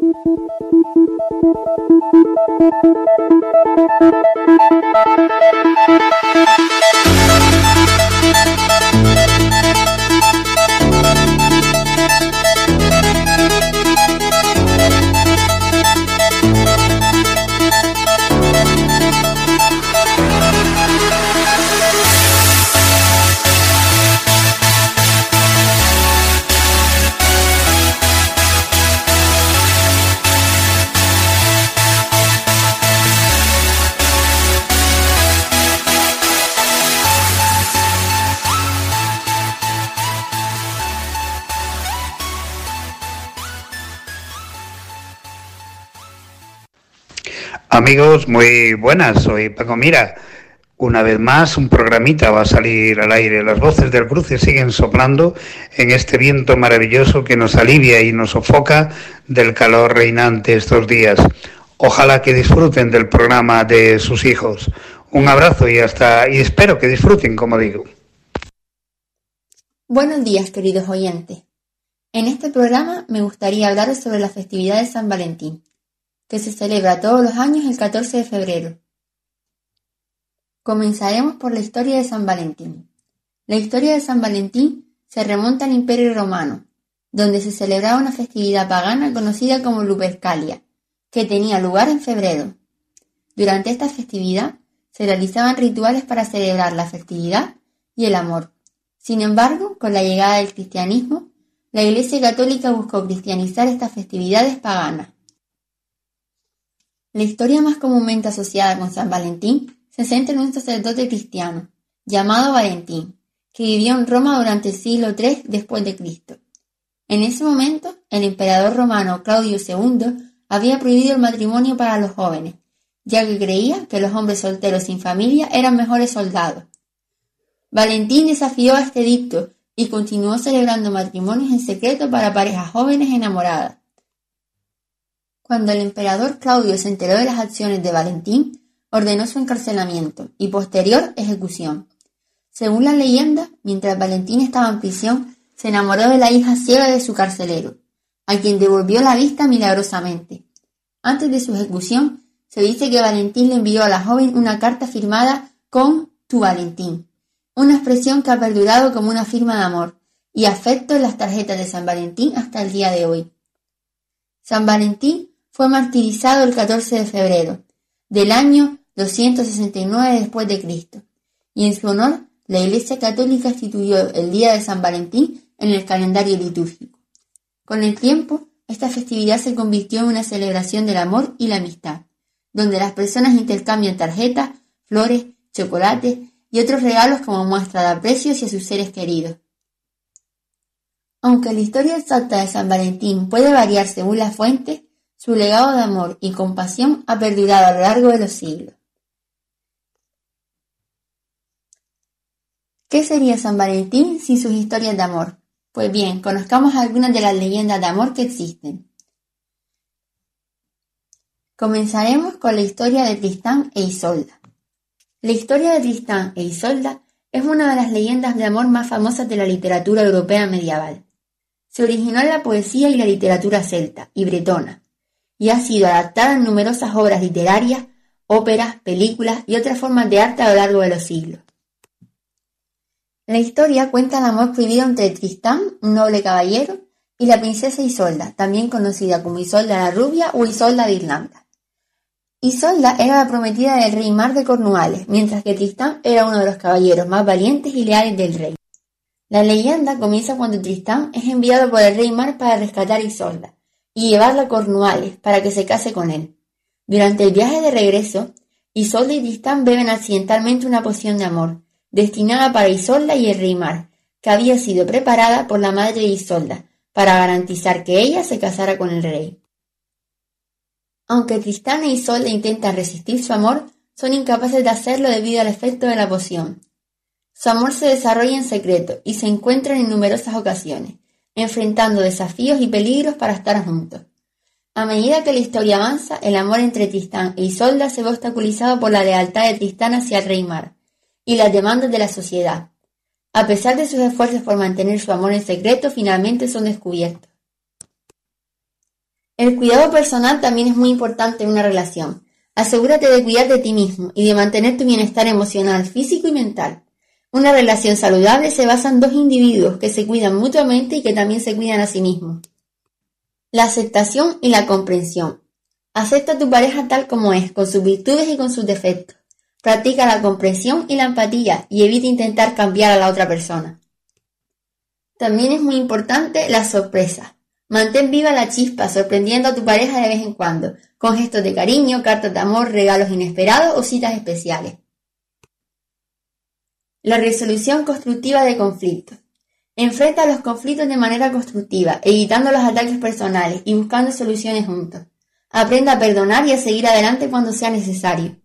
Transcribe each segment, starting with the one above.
Thank you. Amigos, muy buenas, soy Paco Mira. Una vez más, un programita va a salir al aire. Las voces del cruce siguen soplando en este viento maravilloso que nos alivia y nos sofoca del calor reinante estos días. Ojalá que disfruten del programa de sus hijos. Un abrazo y hasta y espero que disfruten, como digo. Buenos días, queridos oyentes. En este programa me gustaría hablaros sobre la festividad de San Valentín que se celebra todos los años el 14 de febrero. Comenzaremos por la historia de San Valentín. La historia de San Valentín se remonta al Imperio Romano, donde se celebraba una festividad pagana conocida como Lupercalia, que tenía lugar en febrero. Durante esta festividad se realizaban rituales para celebrar la festividad y el amor. Sin embargo, con la llegada del cristianismo, la Iglesia Católica buscó cristianizar estas festividades paganas la historia más comúnmente asociada con San Valentín se centra en un sacerdote cristiano, llamado Valentín, que vivió en Roma durante el siglo III después de Cristo. En ese momento, el emperador romano Claudio II había prohibido el matrimonio para los jóvenes, ya que creía que los hombres solteros sin familia eran mejores soldados. Valentín desafió a este dicto y continuó celebrando matrimonios en secreto para parejas jóvenes enamoradas. Cuando el emperador Claudio se enteró de las acciones de Valentín, ordenó su encarcelamiento y posterior ejecución. Según la leyenda, mientras Valentín estaba en prisión, se enamoró de la hija ciega de su carcelero, a quien devolvió la vista milagrosamente. Antes de su ejecución, se dice que Valentín le envió a la joven una carta firmada con tu Valentín, una expresión que ha perdurado como una firma de amor y afecto en las tarjetas de San Valentín hasta el día de hoy. San Valentín fue martirizado el 14 de febrero del año 269 después de Cristo, y en su honor la Iglesia Católica instituyó el Día de San Valentín en el calendario litúrgico. Con el tiempo, esta festividad se convirtió en una celebración del amor y la amistad, donde las personas intercambian tarjetas, flores, chocolates y otros regalos como muestra de aprecio hacia sus seres queridos. Aunque la historia exacta de San Valentín puede variar según la fuente, su legado de amor y compasión ha perdurado a lo largo de los siglos. ¿Qué sería San Valentín sin sus historias de amor? Pues bien, conozcamos algunas de las leyendas de amor que existen. Comenzaremos con la historia de Tristán e Isolda. La historia de Tristán e Isolda es una de las leyendas de amor más famosas de la literatura europea medieval. Se originó en la poesía y la literatura celta y bretona, y ha sido adaptada en numerosas obras literarias, óperas, películas y otras formas de arte a lo largo de los siglos. La historia cuenta el amor prohibido entre Tristán, un noble caballero, y la princesa Isolda, también conocida como Isolda la Rubia o Isolda de Irlanda. Isolda era la prometida del rey Mar de Cornualles, mientras que Tristán era uno de los caballeros más valientes y leales del rey. La leyenda comienza cuando Tristán es enviado por el rey Mar para rescatar a Isolda, y llevarla a Cornualles para que se case con él. Durante el viaje de regreso, Isolda y Tristán beben accidentalmente una poción de amor, destinada para Isolda y el rey Mar, que había sido preparada por la madre de Isolda, para garantizar que ella se casara con el rey. Aunque Tristán e Isolda intentan resistir su amor, son incapaces de hacerlo debido al efecto de la poción. Su amor se desarrolla en secreto y se encuentran en numerosas ocasiones, enfrentando desafíos y peligros para estar juntos. A medida que la historia avanza, el amor entre Tristán e Isolda se ve obstaculizado por la lealtad de Tristán hacia el rey Mar y las demandas de la sociedad. A pesar de sus esfuerzos por mantener su amor en secreto, finalmente son descubiertos. El cuidado personal también es muy importante en una relación. Asegúrate de cuidar de ti mismo y de mantener tu bienestar emocional, físico y mental. Una relación saludable se basa en dos individuos que se cuidan mutuamente y que también se cuidan a sí mismos. La aceptación y la comprensión. Acepta a tu pareja tal como es, con sus virtudes y con sus defectos. Practica la comprensión y la empatía y evita intentar cambiar a la otra persona. También es muy importante la sorpresa. Mantén viva la chispa, sorprendiendo a tu pareja de vez en cuando, con gestos de cariño, cartas de amor, regalos inesperados o citas especiales. La resolución constructiva de conflictos. Enfrenta los conflictos de manera constructiva, evitando los ataques personales y buscando soluciones juntos. Aprenda a perdonar y a seguir adelante cuando sea necesario.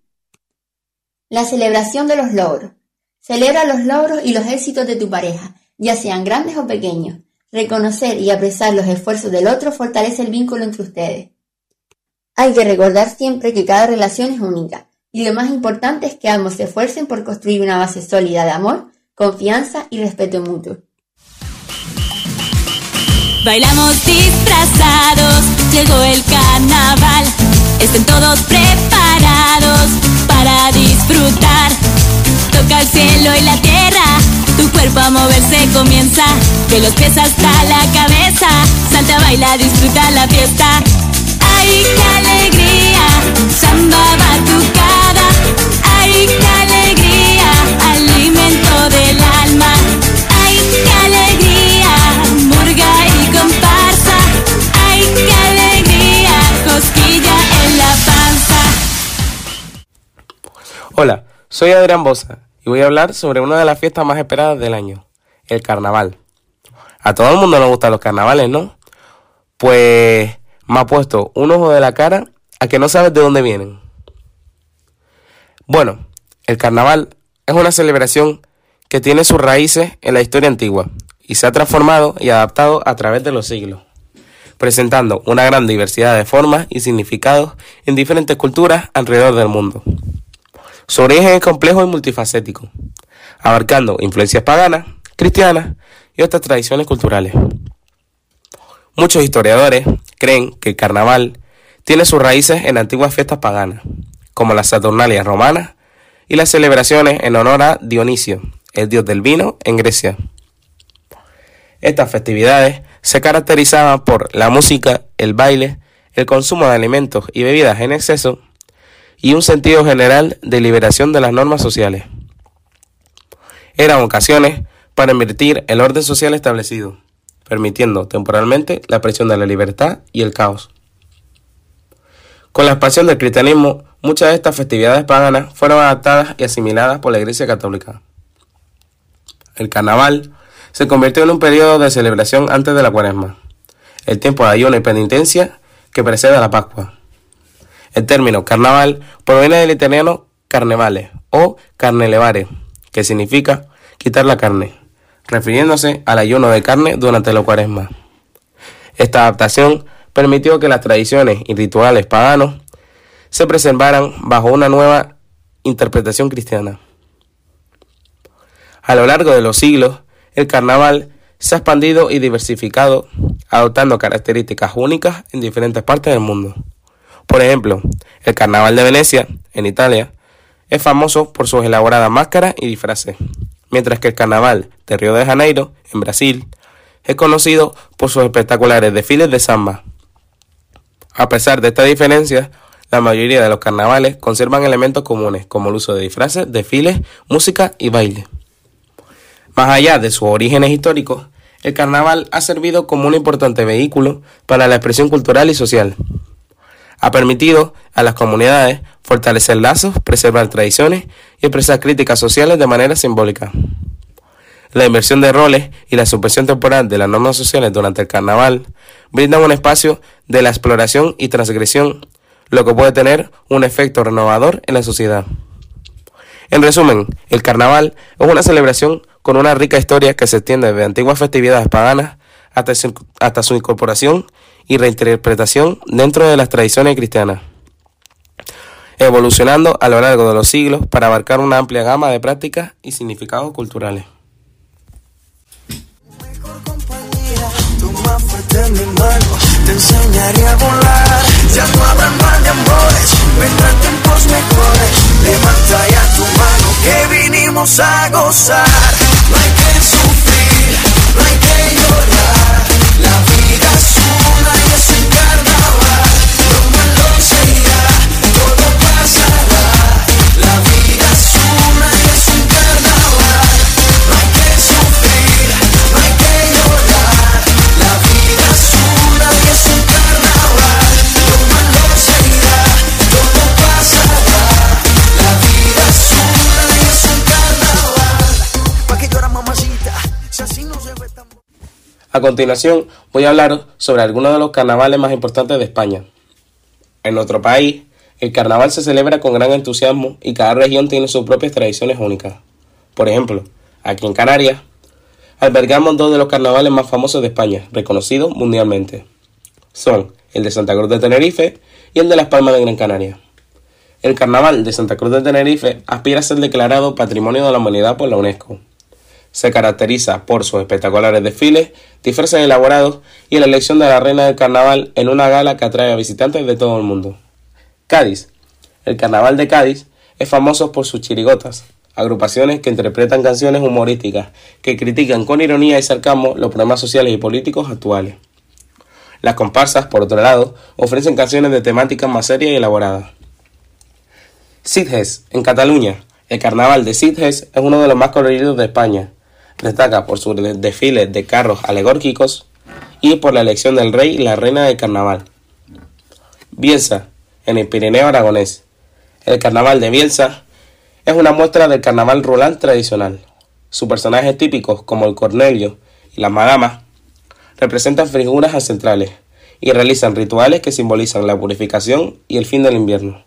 La celebración de los logros. Celebra los logros y los éxitos de tu pareja, ya sean grandes o pequeños. Reconocer y apreciar los esfuerzos del otro fortalece el vínculo entre ustedes. Hay que recordar siempre que cada relación es única, y lo más importante es que ambos se esfuercen por construir una base sólida de amor, confianza y respeto mutuo. Bailamos disfrazados, llegó el carnaval. Estén todos preparados para disfrutar. Toca el cielo y la tierra, tu cuerpo a moverse comienza. De los pies hasta la cabeza, salta, baila, disfruta la fiesta. Hola, soy Adrián Bosa y voy a hablar sobre una de las fiestas más esperadas del año, el carnaval. A todo el mundo le gustan los carnavales, ¿no? Pues me ha puesto un ojo de la cara a que no sabes de dónde vienen. Bueno, el carnaval es una celebración que tiene sus raíces en la historia antigua y se ha transformado y adaptado a través de los siglos, presentando una gran diversidad de formas y significados en diferentes culturas alrededor del mundo. Su origen es complejo y multifacético, abarcando influencias paganas, cristianas y otras tradiciones culturales. Muchos historiadores creen que el carnaval tiene sus raíces en antiguas fiestas paganas, como las Saturnalias romanas y las celebraciones en honor a Dionisio, el dios del vino, en Grecia. Estas festividades se caracterizaban por la música, el baile, el consumo de alimentos y bebidas en exceso y un sentido general de liberación de las normas sociales. Eran ocasiones para invertir el orden social establecido, permitiendo temporalmente la presión de la libertad y el caos. Con la expansión del cristianismo, muchas de estas festividades paganas fueron adaptadas y asimiladas por la Iglesia Católica. El carnaval se convirtió en un periodo de celebración antes de la cuaresma, el tiempo de ayuno y penitencia que precede a la Pascua. El término carnaval proviene del italiano carnevale o carnelevare, que significa quitar la carne, refiriéndose al ayuno de carne durante la cuaresma. Esta adaptación permitió que las tradiciones y rituales paganos se preservaran bajo una nueva interpretación cristiana. A lo largo de los siglos, el carnaval se ha expandido y diversificado, adoptando características únicas en diferentes partes del mundo. Por ejemplo, el Carnaval de Venecia, en Italia, es famoso por sus elaboradas máscaras y disfraces, mientras que el Carnaval de Río de Janeiro, en Brasil, es conocido por sus espectaculares desfiles de samba. A pesar de esta diferencia, la mayoría de los carnavales conservan elementos comunes, como el uso de disfraces, desfiles, música y baile. Más allá de sus orígenes históricos, el carnaval ha servido como un importante vehículo para la expresión cultural y social ha permitido a las comunidades fortalecer lazos, preservar tradiciones y expresar críticas sociales de manera simbólica. La inversión de roles y la supresión temporal de las normas sociales durante el carnaval brindan un espacio de la exploración y transgresión, lo que puede tener un efecto renovador en la sociedad. En resumen, el carnaval es una celebración con una rica historia que se extiende desde antiguas festividades paganas hasta su, hasta su incorporación y reinterpretación dentro de las tradiciones cristianas, evolucionando a lo largo de los siglos para abarcar una amplia gama de prácticas y significados culturales. A continuación, voy a hablar sobre algunos de los carnavales más importantes de España. En nuestro país, el carnaval se celebra con gran entusiasmo y cada región tiene sus propias tradiciones únicas. Por ejemplo, aquí en Canarias, albergamos dos de los carnavales más famosos de España, reconocidos mundialmente. Son el de Santa Cruz de Tenerife y el de Las Palmas de Gran Canaria. El carnaval de Santa Cruz de Tenerife aspira a ser declarado Patrimonio de la Humanidad por la UNESCO. Se caracteriza por sus espectaculares desfiles, disfraces elaborados y la elección de la reina del carnaval en una gala que atrae a visitantes de todo el mundo. Cádiz. El carnaval de Cádiz es famoso por sus chirigotas, agrupaciones que interpretan canciones humorísticas que critican con ironía y sarcasmo los problemas sociales y políticos actuales. Las comparsas, por otro lado, ofrecen canciones de temática más seria y elaborada. Sitges, en Cataluña. El carnaval de Sitges es uno de los más coloridos de España. Destaca por sus de- desfiles de carros alegóricos y por la elección del rey y la reina del carnaval. Bielsa, en el Pirineo aragonés. El carnaval de Bielsa es una muestra del carnaval rural tradicional. Sus personajes típicos, como el Cornelio y las madamas, representan figuras ancestrales y realizan rituales que simbolizan la purificación y el fin del invierno.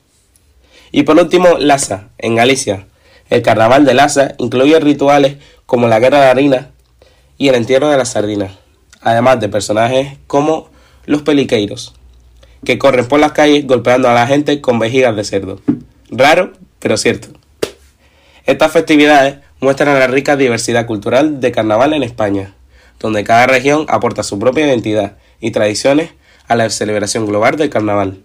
Y por último, Lasa, en Galicia. El carnaval de Lasa incluye rituales como la guerra de harina y el entierro de las sardinas, además de personajes como los peliqueiros, que corren por las calles golpeando a la gente con vejigas de cerdo. Raro, pero cierto. Estas festividades muestran la rica diversidad cultural de carnaval en España, donde cada región aporta su propia identidad y tradiciones a la celebración global del. Carnaval,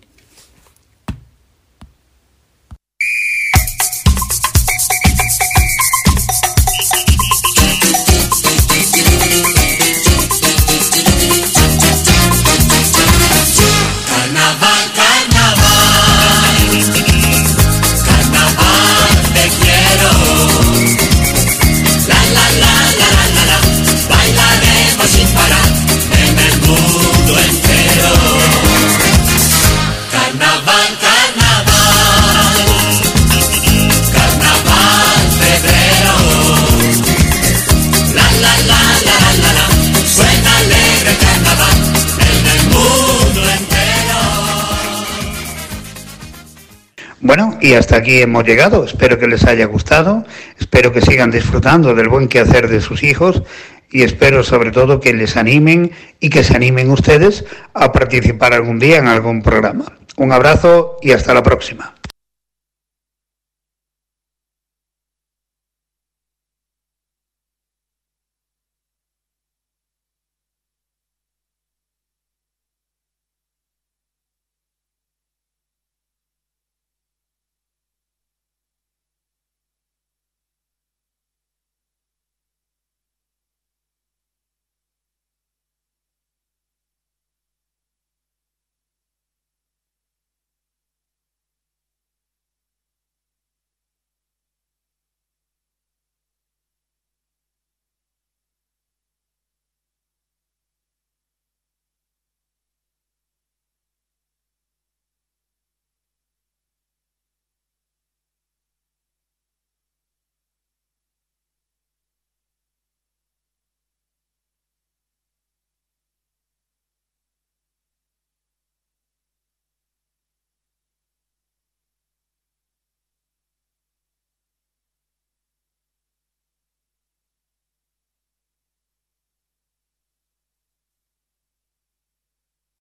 y hasta aquí hemos llegado. Espero que les haya gustado, espero que sigan disfrutando del buen quehacer de sus hijos y espero sobre todo que les animen y que se animen ustedes a participar algún día en algún programa. Un abrazo y hasta la próxima.